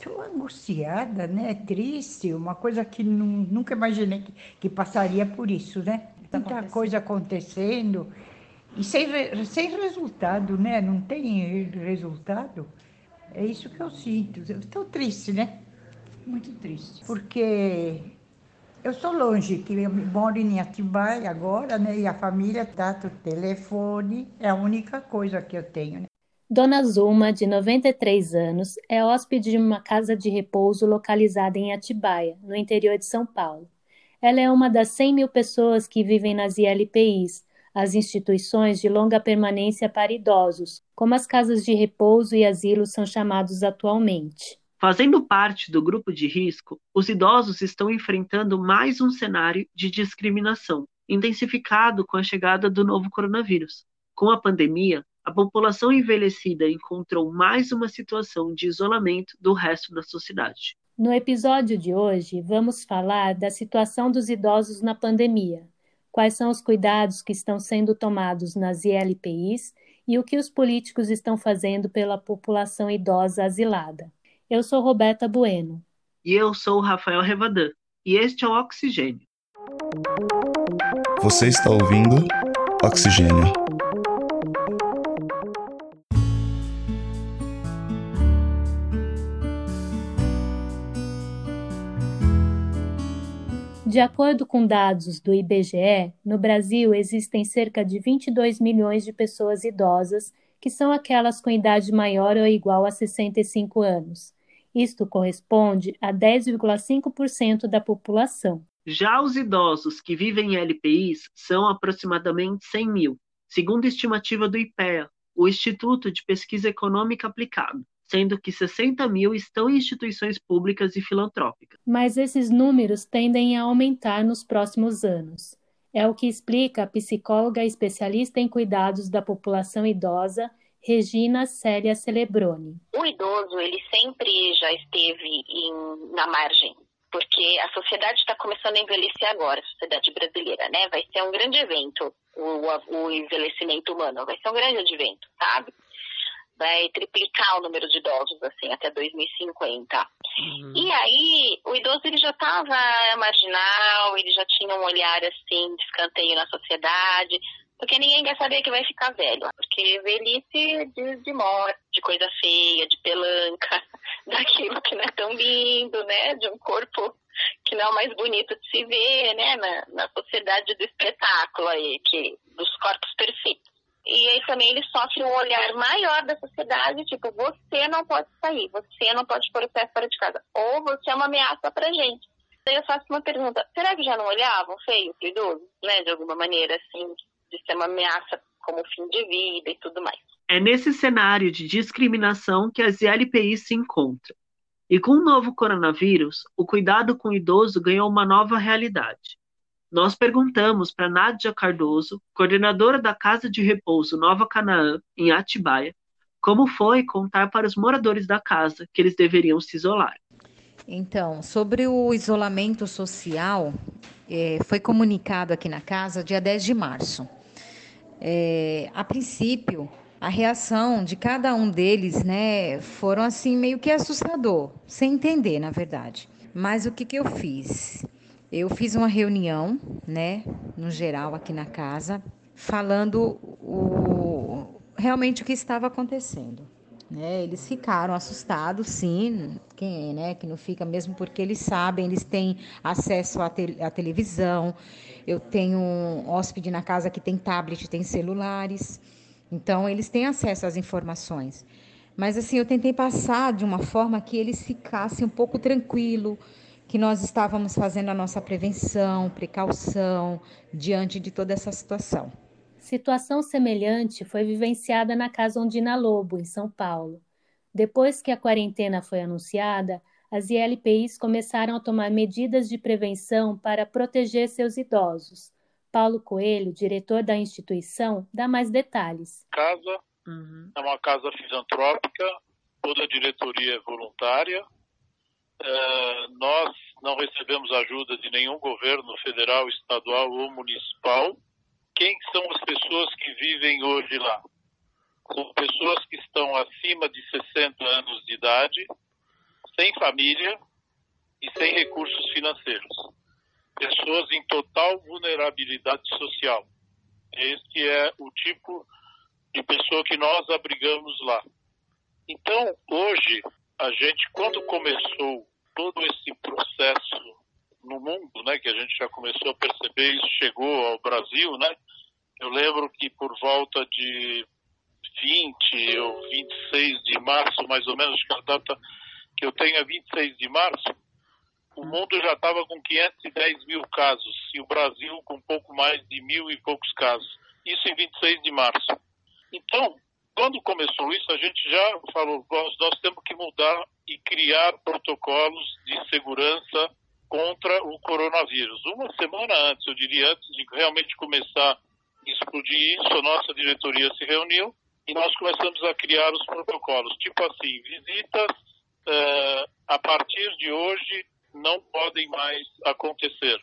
Estou angustiada, né? Triste, uma coisa que nunca imaginei que, que passaria por isso, né? Tá Tanta coisa acontecendo e sem, sem resultado, né? Não tem resultado. É isso que eu sinto. Estou triste, né? Muito triste. Porque eu sou longe, que eu moro em Atibaia agora, né? E a família tá no telefone, é a única coisa que eu tenho. Né? Dona Zulma, de 93 anos, é hóspede de uma casa de repouso localizada em Atibaia, no interior de São Paulo. Ela é uma das 100 mil pessoas que vivem nas ILPIs, as instituições de longa permanência para idosos, como as casas de repouso e asilos são chamados atualmente. Fazendo parte do grupo de risco, os idosos estão enfrentando mais um cenário de discriminação, intensificado com a chegada do novo coronavírus. Com a pandemia, a população envelhecida encontrou mais uma situação de isolamento do resto da sociedade. No episódio de hoje, vamos falar da situação dos idosos na pandemia, quais são os cuidados que estão sendo tomados nas ILPIs e o que os políticos estão fazendo pela população idosa asilada. Eu sou Roberta Bueno. E eu sou o Rafael Revadan. E este é o Oxigênio. Você está ouvindo Oxigênio. De acordo com dados do IBGE, no Brasil existem cerca de 22 milhões de pessoas idosas, que são aquelas com idade maior ou igual a 65 anos. Isto corresponde a 10,5% da população. Já os idosos que vivem em LPIs são aproximadamente 100 mil, segundo a estimativa do IPEA, o Instituto de Pesquisa Econômica Aplicada, sendo que 60 mil estão em instituições públicas e filantrópicas. Mas esses números tendem a aumentar nos próximos anos. É o que explica a psicóloga especialista em cuidados da população idosa Regina Célia Celebroni. O idoso, ele sempre já esteve em, na margem, porque a sociedade está começando a envelhecer agora, a sociedade brasileira, né? Vai ser um grande evento, o, o envelhecimento humano, vai ser um grande evento, sabe? Vai triplicar o número de idosos, assim, até 2050. Uhum. E aí, o idoso, ele já estava marginal, ele já tinha um olhar, assim, de escanteio na sociedade, porque ninguém quer saber que vai ficar velho. Porque velhice diz de morte, de coisa feia, de pelanca, daquilo que não é tão lindo, né? De um corpo que não é o mais bonito de se ver, né? Na, na sociedade do espetáculo aí, que, dos corpos perfeitos. E aí também ele sofre um olhar maior da sociedade, tipo, você não pode sair, você não pode pôr o pé fora de casa, ou você é uma ameaça pra gente. Daí eu faço uma pergunta, será que já não olhavam feio pro idoso, né, de alguma maneira, assim, de ser uma ameaça como fim de vida e tudo mais. É nesse cenário de discriminação que as ILPIs se encontram. E com o novo coronavírus, o cuidado com o idoso ganhou uma nova realidade. Nós perguntamos para Nádia Cardoso, coordenadora da Casa de Repouso Nova Canaã, em Atibaia, como foi contar para os moradores da casa que eles deveriam se isolar. Então, sobre o isolamento social, é, foi comunicado aqui na casa dia 10 de março. É, a princípio, a reação de cada um deles, né, foram assim meio que assustador, sem entender, na verdade. Mas o que, que eu fiz? Eu fiz uma reunião, né, no geral aqui na casa, falando o, realmente o que estava acontecendo. Né? Eles ficaram assustados, sim. Quem é, né? Que não fica mesmo porque eles sabem, eles têm acesso à, te à televisão. Eu tenho um hóspede na casa que tem tablet, tem celulares. Então, eles têm acesso às informações. Mas, assim, eu tentei passar de uma forma que eles ficassem um pouco tranquilo, que nós estávamos fazendo a nossa prevenção, precaução diante de toda essa situação. Situação semelhante foi vivenciada na Casa Ondina Lobo, em São Paulo. Depois que a quarentena foi anunciada, as ILPIs começaram a tomar medidas de prevenção para proteger seus idosos. Paulo Coelho, diretor da instituição, dá mais detalhes. Casa uhum. é uma casa filantrópica, toda a diretoria é voluntária. É, nós não recebemos ajuda de nenhum governo federal, estadual ou municipal quem são as pessoas que vivem hoje lá? São pessoas que estão acima de 60 anos de idade, sem família e sem recursos financeiros. Pessoas em total vulnerabilidade social. Este é o tipo de pessoa que nós abrigamos lá. Então, hoje, a gente, quando começou todo esse processo no mundo, né, que a gente já começou a perceber, isso chegou ao Brasil, né? Eu lembro que por volta de 20 ou 26 de março, mais ou menos, que a data que eu tenho é 26 de março, o mundo já estava com 510 mil casos e o Brasil com pouco mais de mil e poucos casos. Isso em 26 de março. Então, quando começou isso, a gente já falou, nós, nós temos que mudar e criar protocolos de segurança contra o coronavírus. Uma semana antes, eu diria, antes de realmente começar a explodir isso, a nossa diretoria se reuniu e nós começamos a criar os protocolos. Tipo assim, visitas uh, a partir de hoje não podem mais acontecer.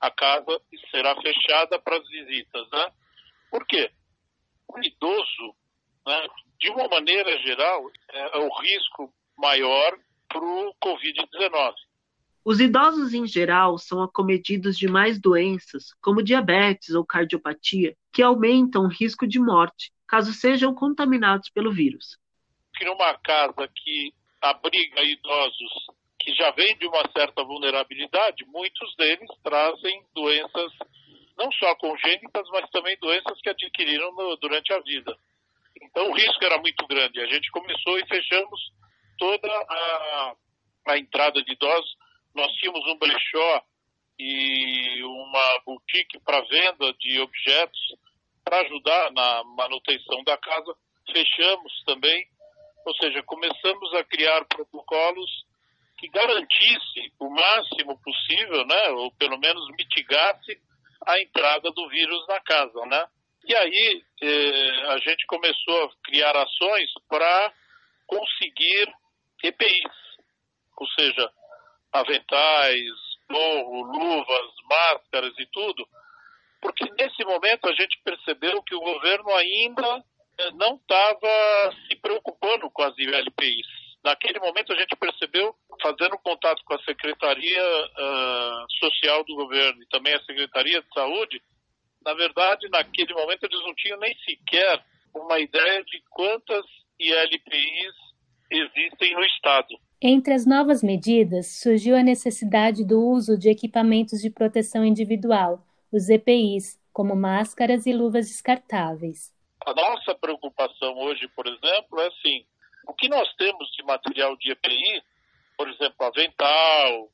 A casa será fechada para as visitas, né? Por quê? O idoso, né, de uma maneira geral, é, é o risco maior para o Covid-19. Os idosos em geral são acometidos de mais doenças, como diabetes ou cardiopatia, que aumentam o risco de morte, caso sejam contaminados pelo vírus. Numa casa que abriga idosos que já vêm de uma certa vulnerabilidade, muitos deles trazem doenças não só congênitas, mas também doenças que adquiriram no, durante a vida. Então o risco era muito grande. A gente começou e fechamos toda a, a entrada de idosos. Nós tínhamos um brechó e uma boutique para venda de objetos para ajudar na manutenção da casa. Fechamos também, ou seja, começamos a criar protocolos que garantisse o máximo possível, né, ou pelo menos mitigasse a entrada do vírus na casa, né? E aí eh, a gente começou a criar ações para conseguir EPIs, ou seja, aventais, gorro, luvas, máscaras e tudo, porque nesse momento a gente percebeu que o governo ainda eh, não estava se preocupando com as ILPIs. Naquele momento a gente percebeu, fazendo contato com a Secretaria uh, Social do Governo e também a Secretaria de Saúde, na verdade, naquele momento eles não tinham nem sequer uma ideia de quantas ILPIs existem no Estado. Entre as novas medidas, surgiu a necessidade do uso de equipamentos de proteção individual, os EPIs, como máscaras e luvas descartáveis. A nossa preocupação hoje, por exemplo, é assim: o que nós temos de material de EPI, por exemplo, avental,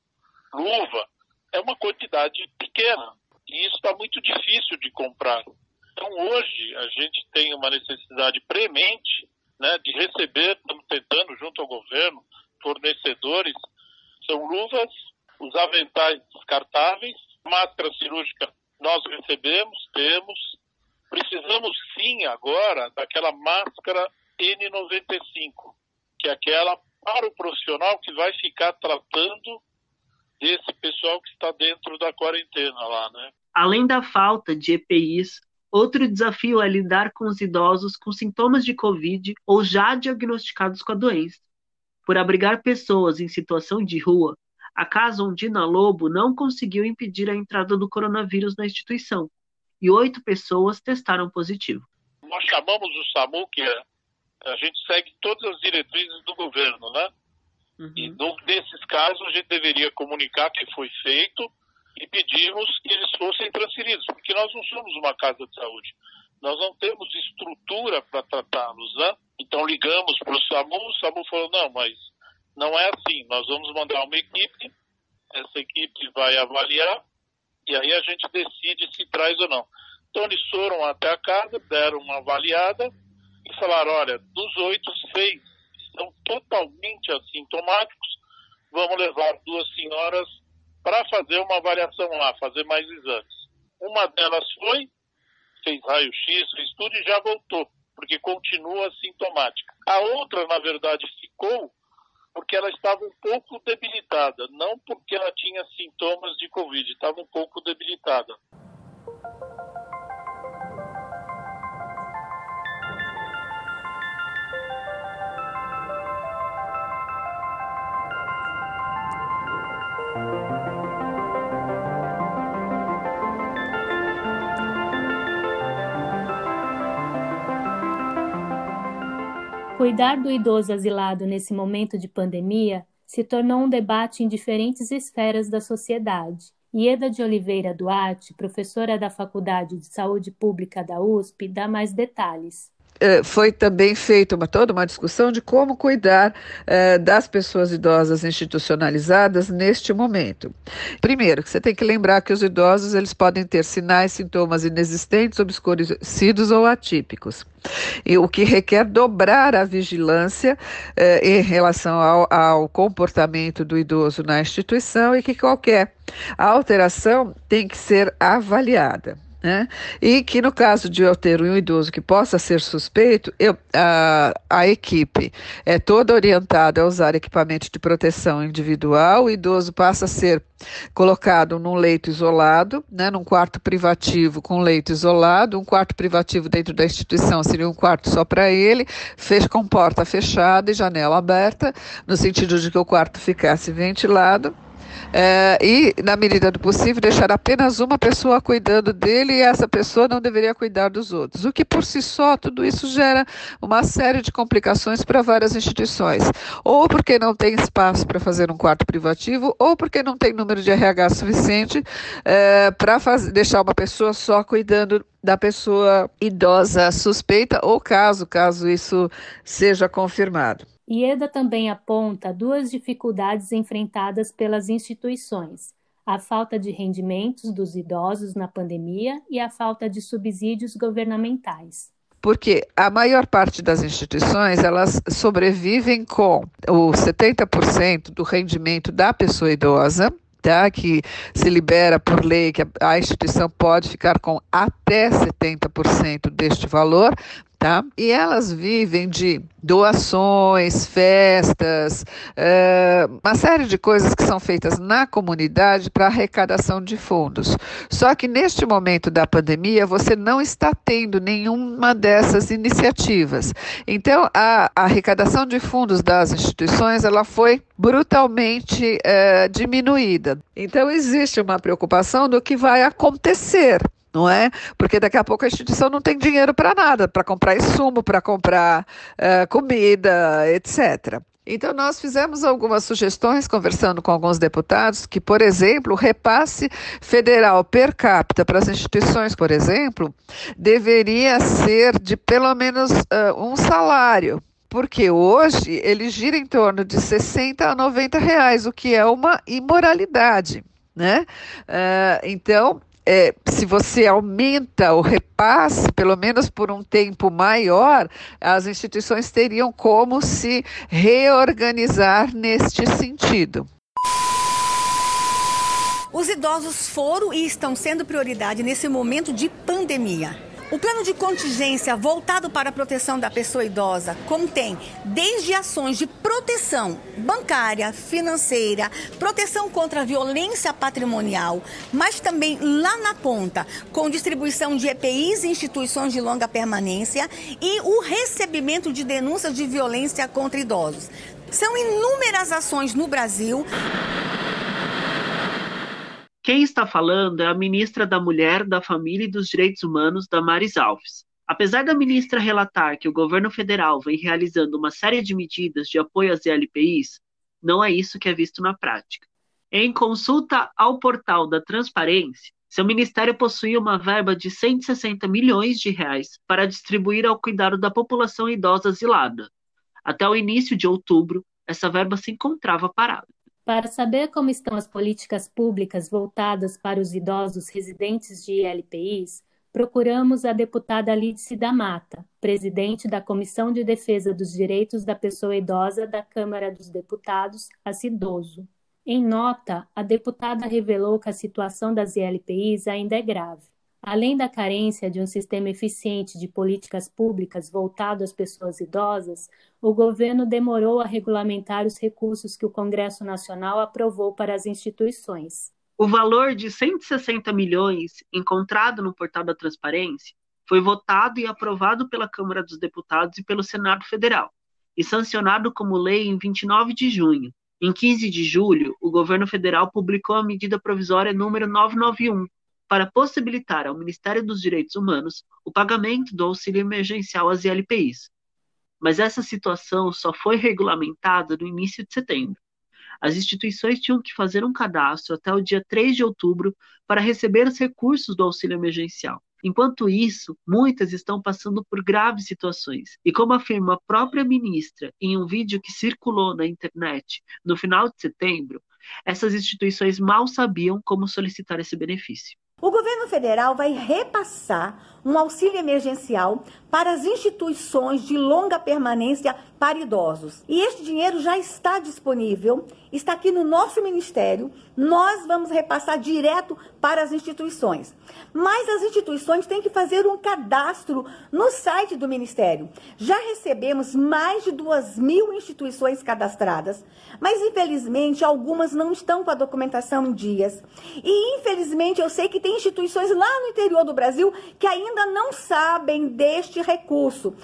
luva, é uma quantidade pequena. E isso está muito difícil de comprar. Então, hoje, a gente tem uma necessidade premente né, de receber, estamos tentando, junto ao governo, fornecedores, são luvas, os aventais descartáveis, máscara cirúrgica nós recebemos, temos. Precisamos sim agora daquela máscara N95, que é aquela para o profissional que vai ficar tratando desse pessoal que está dentro da quarentena lá, né? Além da falta de EPIs, outro desafio é lidar com os idosos com sintomas de Covid ou já diagnosticados com a doença. Por abrigar pessoas em situação de rua, a Casa Ondina Lobo não conseguiu impedir a entrada do coronavírus na instituição e oito pessoas testaram positivo. Nós chamamos o SAMU, que é a gente segue todas as diretrizes do governo, né? Uhum. E no, nesses casos a gente deveria comunicar que foi feito e pedimos que eles fossem transferidos, porque nós não somos uma casa de saúde. Nós não temos estrutura para tratá-los, né? Então ligamos para o SAMU, o SAMU falou, não, mas não é assim, nós vamos mandar uma equipe, essa equipe vai avaliar e aí a gente decide se traz ou não. Então eles foram até a casa, deram uma avaliada, e falaram, olha, dos oito, seis estão totalmente assintomáticos, vamos levar duas senhoras para fazer uma avaliação lá, fazer mais exames. Uma delas foi, fez raio-x, fez tudo e já voltou, porque continua assintomática. A outra, na verdade, ficou porque ela estava um pouco debilitada, não porque ela tinha sintomas de Covid, estava um pouco debilitada. Cuidar do idoso asilado nesse momento de pandemia se tornou um debate em diferentes esferas da sociedade. Ieda de Oliveira Duarte, professora da Faculdade de Saúde Pública da USP, dá mais detalhes. Eh, foi também feita uma, toda uma discussão de como cuidar eh, das pessoas idosas institucionalizadas neste momento. Primeiro, você tem que lembrar que os idosos eles podem ter sinais, sintomas inexistentes, obscurecidos ou atípicos. E o que requer dobrar a vigilância eh, em relação ao, ao comportamento do idoso na instituição e que qualquer alteração tem que ser avaliada. Né? E que no caso de eu ter um idoso que possa ser suspeito, eu, a, a equipe é toda orientada a usar equipamento de proteção individual, o idoso passa a ser colocado num leito isolado, né, num quarto privativo com leito isolado, um quarto privativo dentro da instituição seria um quarto só para ele, fez com porta fechada e janela aberta, no sentido de que o quarto ficasse ventilado é, e, na medida do possível, deixar apenas uma pessoa cuidando dele e essa pessoa não deveria cuidar dos outros. O que, por si só, tudo isso gera uma série de complicações para várias instituições. Ou porque não tem espaço para fazer um quarto privativo, ou porque não tem número de RH suficiente é, para deixar uma pessoa só cuidando da pessoa idosa suspeita, ou caso, caso isso seja confirmado. Ieda também aponta duas dificuldades enfrentadas pelas instituições: a falta de rendimentos dos idosos na pandemia e a falta de subsídios governamentais porque a maior parte das instituições elas sobrevivem com o 70% do rendimento da pessoa idosa, tá? que se libera por lei que a, instituição pode ficar com até 70% deste valor, tá? E elas vivem de doações, festas, é, uma série de coisas que são feitas na comunidade para arrecadação de fundos. Só que neste momento da pandemia, você não está tendo nenhuma dessas iniciativas. Então, a, a arrecadação de fundos das instituições, ela foi brutalmente é, diminuída. Então, existe uma preocupação do que vai acontecer não é? Porque daqui a pouco a instituição não tem dinheiro para nada, para comprar insumo, para comprar uh, comida, etc. Então, nós fizemos algumas sugestões, conversando com alguns deputados, que, por exemplo, o repasse federal per capita para as instituições, por exemplo, deveria ser de pelo menos uh, um salário. Porque hoje ele gira em torno de 60 a 90 reais, o que é uma imoralidade. Né? Uh, então, é, se você aumenta o repasse, pelo menos por um tempo maior, as instituições teriam como se reorganizar neste sentido. Os idosos foram e estão sendo prioridade nesse momento de pandemia. O plano de contingência voltado para a proteção da pessoa idosa contém desde ações de proteção bancária, financeira, proteção contra a violência patrimonial, mas também lá na ponta, com distribuição de EPIs e instituições de longa permanência e o recebimento de denúncias de violência contra idosos. São inúmeras ações no Brasil. Quem está falando é a ministra da Mulher, da Família e dos Direitos Humanos, Damares Alves. Apesar da ministra relatar que o governo federal vem realizando uma série de medidas de apoio às ELPIs, não é isso que é visto na prática. Em consulta ao portal da Transparência, seu ministério possui uma verba de 160 milhões de reais para distribuir ao cuidado da população idosa asilada. Até o início de outubro, essa verba se encontrava parada. Para saber como estão as políticas públicas voltadas para os idosos residentes de ILPIs, procuramos a deputada Lídice da Mata, presidente da Comissão de Defesa dos Direitos da Pessoa Idosa da Câmara dos Deputados, a CIDOSO. Em nota, a deputada revelou que a situação das ILPIs ainda é grave. Além da carência de um sistema eficiente de políticas públicas voltado às pessoas idosas, o governo demorou a regulamentar os recursos que o Congresso Nacional aprovou para as instituições. O valor de 160 milhões encontrado no portal da Transparência foi votado e aprovado pela Câmara dos Deputados e pelo Senado Federal, e sancionado como lei em 29 de junho, Em 15 de julho, o governo federal publicou a medida provisória número 991 para possibilitar ao Ministério dos Direitos Humanos o pagamento do auxílio emergencial às ILPIs. Mas essa situação só foi regulamentada no início de setembro. As instituições tinham que fazer um cadastro até o dia 3 de outubro para receber os recursos do auxílio emergencial. Enquanto isso, muitas estão passando por graves situações. E como afirma a própria ministra em um vídeo que circulou na internet no final de setembro, essas instituições mal sabiam como solicitar esse benefício. O governo federal vai repassar um auxílio emergencial para as instituições de longa permanência para idosos. E este dinheiro já está disponível, está aqui no nosso ministério. Nós vamos repassar direto para as instituições. Mas as instituições têm que fazer um cadastro no site do ministério. Já recebemos mais de duas mil instituições cadastradas, mas infelizmente algumas não estão com a documentação em dias. E infelizmente eu sei que tem instituições lá no interior do Brasil que ainda não sabem deste recurso.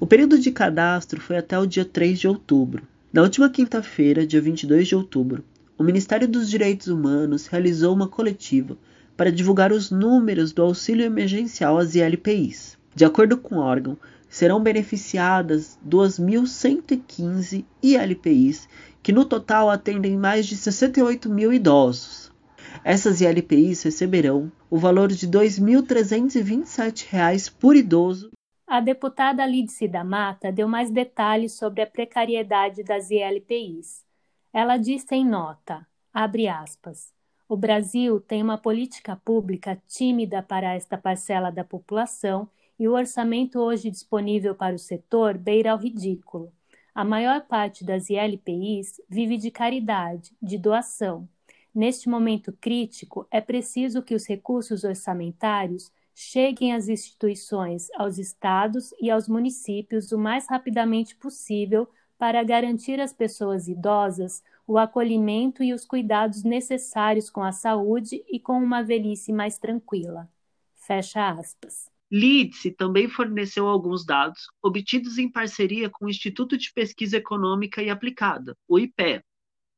O período de cadastro foi até o dia 3 de outubro. Na última quinta-feira, dia 22 de outubro, o Ministério dos Direitos Humanos realizou uma coletiva para divulgar os números do auxílio emergencial às ILPIs. De acordo com o órgão, serão beneficiadas 2.115 ILPIs, que no total atendem mais de 68 mil idosos. Essas ILPIs receberão o valor de R$ 2.327 por idoso a deputada Lídice da Mata deu mais detalhes sobre a precariedade das ILPIs. Ela disse em nota, abre aspas, o Brasil tem uma política pública tímida para esta parcela da população e o orçamento hoje disponível para o setor beira ao ridículo. A maior parte das ILPIs vive de caridade, de doação. Neste momento crítico, é preciso que os recursos orçamentários cheguem às instituições, aos estados e aos municípios o mais rapidamente possível para garantir às pessoas idosas o acolhimento e os cuidados necessários com a saúde e com uma velhice mais tranquila. Fecha aspas. Lidse também forneceu alguns dados obtidos em parceria com o Instituto de Pesquisa Econômica e Aplicada, o IPE,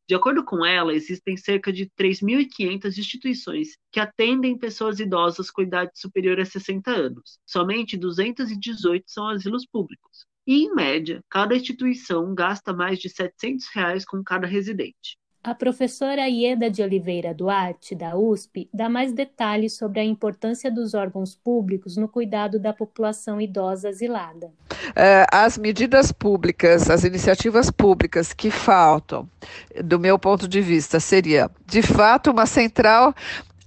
de acordo com ela, existem cerca de 3.500 instituições que atendem pessoas idosas com idade superior a 60 anos. Somente 218 são asilos públicos. E, em média, cada instituição gasta mais de 700 reais com cada residente. A professora Ieda de Oliveira Duarte, da USP, dá mais detalhes sobre a importância dos órgãos públicos no cuidado da população idosa asilada. É, as medidas públicas, as iniciativas públicas que faltam, do meu ponto de vista, seria, de fato, uma central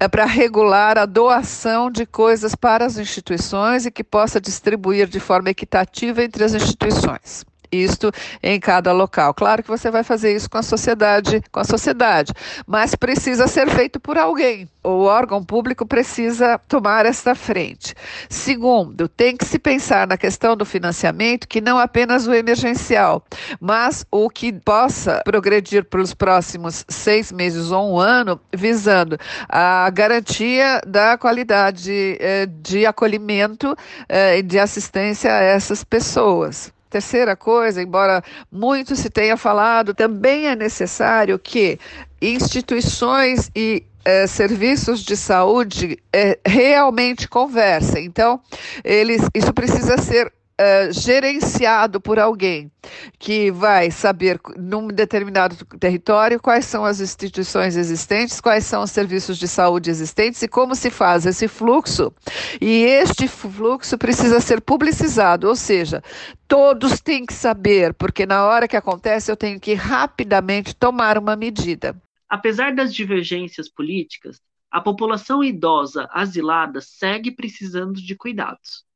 é para regular a doação de coisas para as instituições e que possa distribuir de forma equitativa entre as instituições isto em cada local. Claro que você vai fazer isso com a sociedade, com a sociedade, mas precisa ser feito por alguém. O órgão público precisa tomar esta frente. Segundo, tem que se pensar na questão do financiamento, que não apenas o emergencial, mas o que possa progredir pelos próximos seis meses ou um ano, visando a garantia da qualidade eh, de acolhimento eh, e de assistência a essas pessoas. Terceira coisa, embora muito se tenha falado, também é necessário que instituições e eh, serviços de saúde eh, realmente conversem. Então, eles, isso precisa ser uh, gerenciado por alguém que vai saber, num determinado território, quais são as instituições existentes, quais são os serviços de saúde existentes e como se faz esse fluxo. E este fluxo precisa ser publicizado, ou seja, todos têm que saber, porque na hora que acontece eu tenho que rapidamente tomar uma medida. Apesar das divergências políticas, a população idosa asilada segue precisando de cuidados.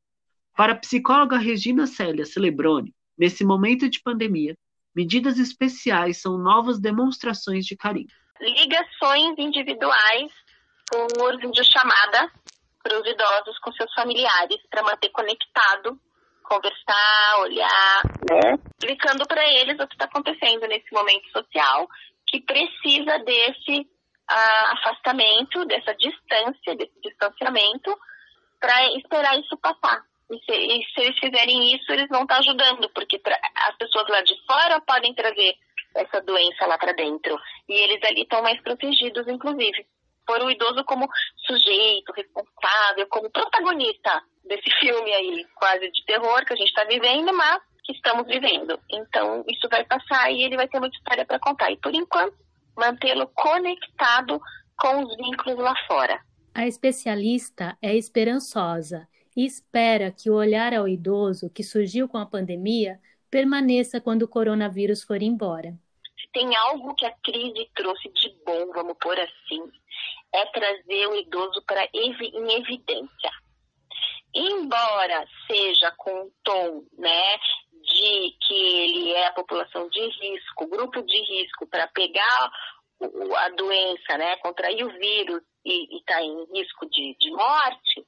Para a psicóloga Regina Célia Celebrone, nesse momento de pandemia, medidas especiais são novas demonstrações de carinho. Ligações individuais o de chamada para os idosos com seus familiares para manter conectado, conversar, olhar, né? Explicando para eles o que está acontecendo nesse momento social que precisa desse uh, afastamento, dessa distância, desse distanciamento para esperar isso passar. E se, e se, eles fizerem isso, eles vão estar ajudando, porque pra, as pessoas lá de fora podem trazer essa doença lá para dentro. E eles ali estão mais protegidos, inclusive. Por o idoso como sujeito, responsável, como protagonista desse filme aí, quase de terror que a gente está vivendo, mas que estamos vivendo. Então, isso vai passar e ele vai ter muita história para contar. E, por enquanto, mantê-lo conectado com os vínculos lá fora. A especialista é esperançosa e espera que o olhar ao idoso que surgiu com a pandemia permaneça quando o coronavírus for embora. Se tem algo que a crise trouxe de bom, vamos pôr assim, é trazer o idoso para em evidência. Embora seja com um tom, né, de que ele é a população de risco, grupo de risco para pegar a doença, né, contrair o vírus e estar tá em risco de, de morte,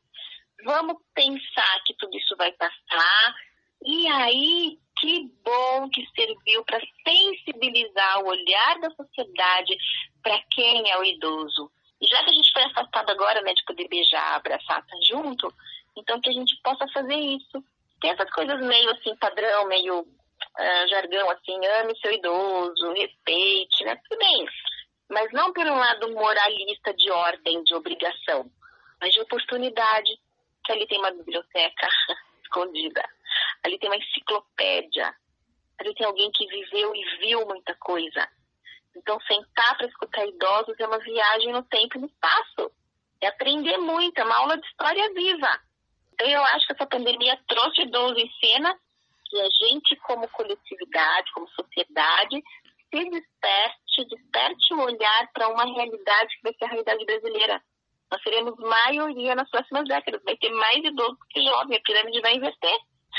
vamos pensar que tudo isso vai passar e aí que bom que serviu para sensibilizar o olhar da sociedade para quem é o idoso. Já que a gente foi afastado agora, né, de poder beijar, abraçar, tá junto, então que a gente possa fazer isso. Tem essas coisas meio assim, padrão, meio uh, jargão, assim, ame seu idoso, respeite, né? Tudo bem. Mas não por um lado moralista de ordem, de obrigação, mas de oportunidade, que ali tem uma biblioteca escondida ali tem uma enciclopédia, ali tem alguém que viveu e viu muita coisa. Então, sentar para escutar idosos é uma viagem no tempo e no espaço. É aprender muito, é uma aula de história viva. Então, eu acho que essa pandemia trouxe idoso em cena e a gente, como coletividade, como sociedade, se desperte, desperte o olhar para uma realidade que vai ser a realidade brasileira. Nós seremos maioria nas próximas décadas. Vai ter mais idosos que jovens, a pirâmide vai inverter.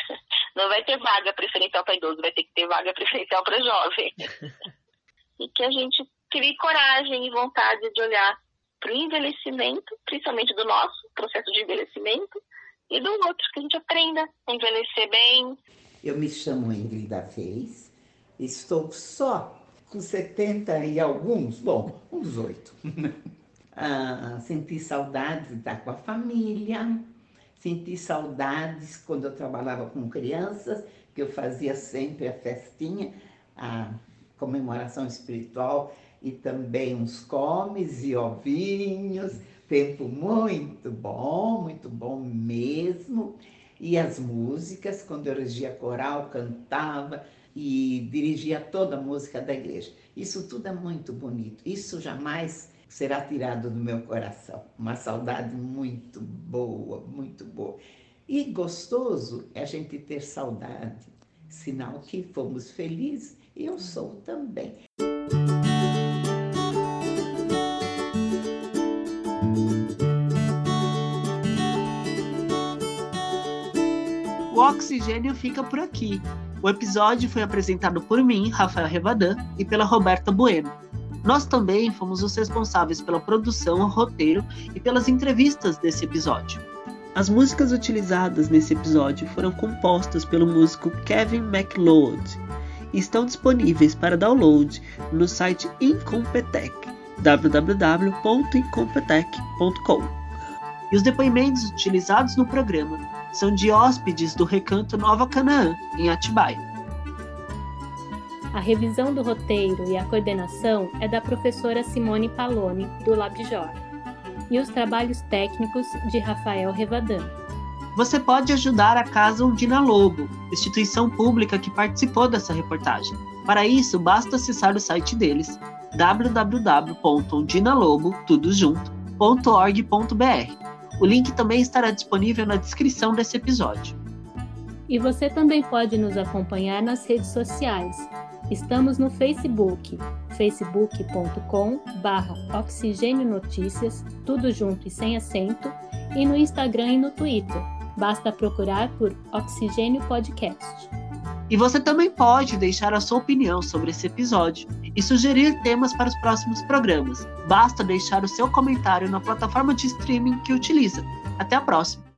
Não vai ter vaga preferencial para idoso, vai ter que ter vaga preferencial para jovem. e que a gente crie coragem e vontade de olhar para o envelhecimento, principalmente do nosso processo de envelhecimento, e do outro, que a gente aprenda a envelhecer bem. Eu me chamo Ingrid da Vez, estou só com 70 e alguns, bom, uns oito. ah, senti saudade de estar com a família, Senti saudades quando eu trabalhava com crianças, que eu fazia sempre a festinha, a comemoração espiritual e também uns comes e ovinhos. Tempo muito bom, muito bom mesmo. E as músicas, quando eu regia coral, cantava e dirigia toda a música da igreja. Isso tudo é muito bonito. Isso jamais será tirado do meu coração. Uma saudade muito boa, muito boa. E gostoso é a gente ter saudade, sinal que fomos felizes, e eu sou também. O oxigênio fica por aqui. O episódio foi apresentado por mim, Rafael Revadan, e pela Roberta Bueno. Nós também fomos os responsáveis pela produção, roteiro e pelas entrevistas desse episódio. As músicas utilizadas nesse episódio foram compostas pelo músico Kevin MacLeod e estão disponíveis para download no site Incompetech www.incompetech.com. E os depoimentos utilizados no programa são de hóspedes do Recanto Nova Canaã, em Atibaia. A revisão do roteiro e a coordenação é da professora Simone Paloni, do LabJOR, e os trabalhos técnicos de Rafael Revadan. Você pode ajudar a Casa Undina Lobo, instituição pública que participou dessa reportagem. Para isso, basta acessar o site deles, www.undinalobo.org.br. O link também estará disponível na descrição desse episódio. E você também pode nos acompanhar nas redes sociais. Estamos no Facebook, facebook.com barra Oxigênio Notícias, tudo junto e sem acento, e no Instagram e no Twitter. Basta procurar por Oxigênio Podcast. E você também pode deixar a sua opinião sobre esse episódio e sugerir temas para os próximos programas. Basta deixar o seu comentário na plataforma de streaming que utiliza. Até a próxima!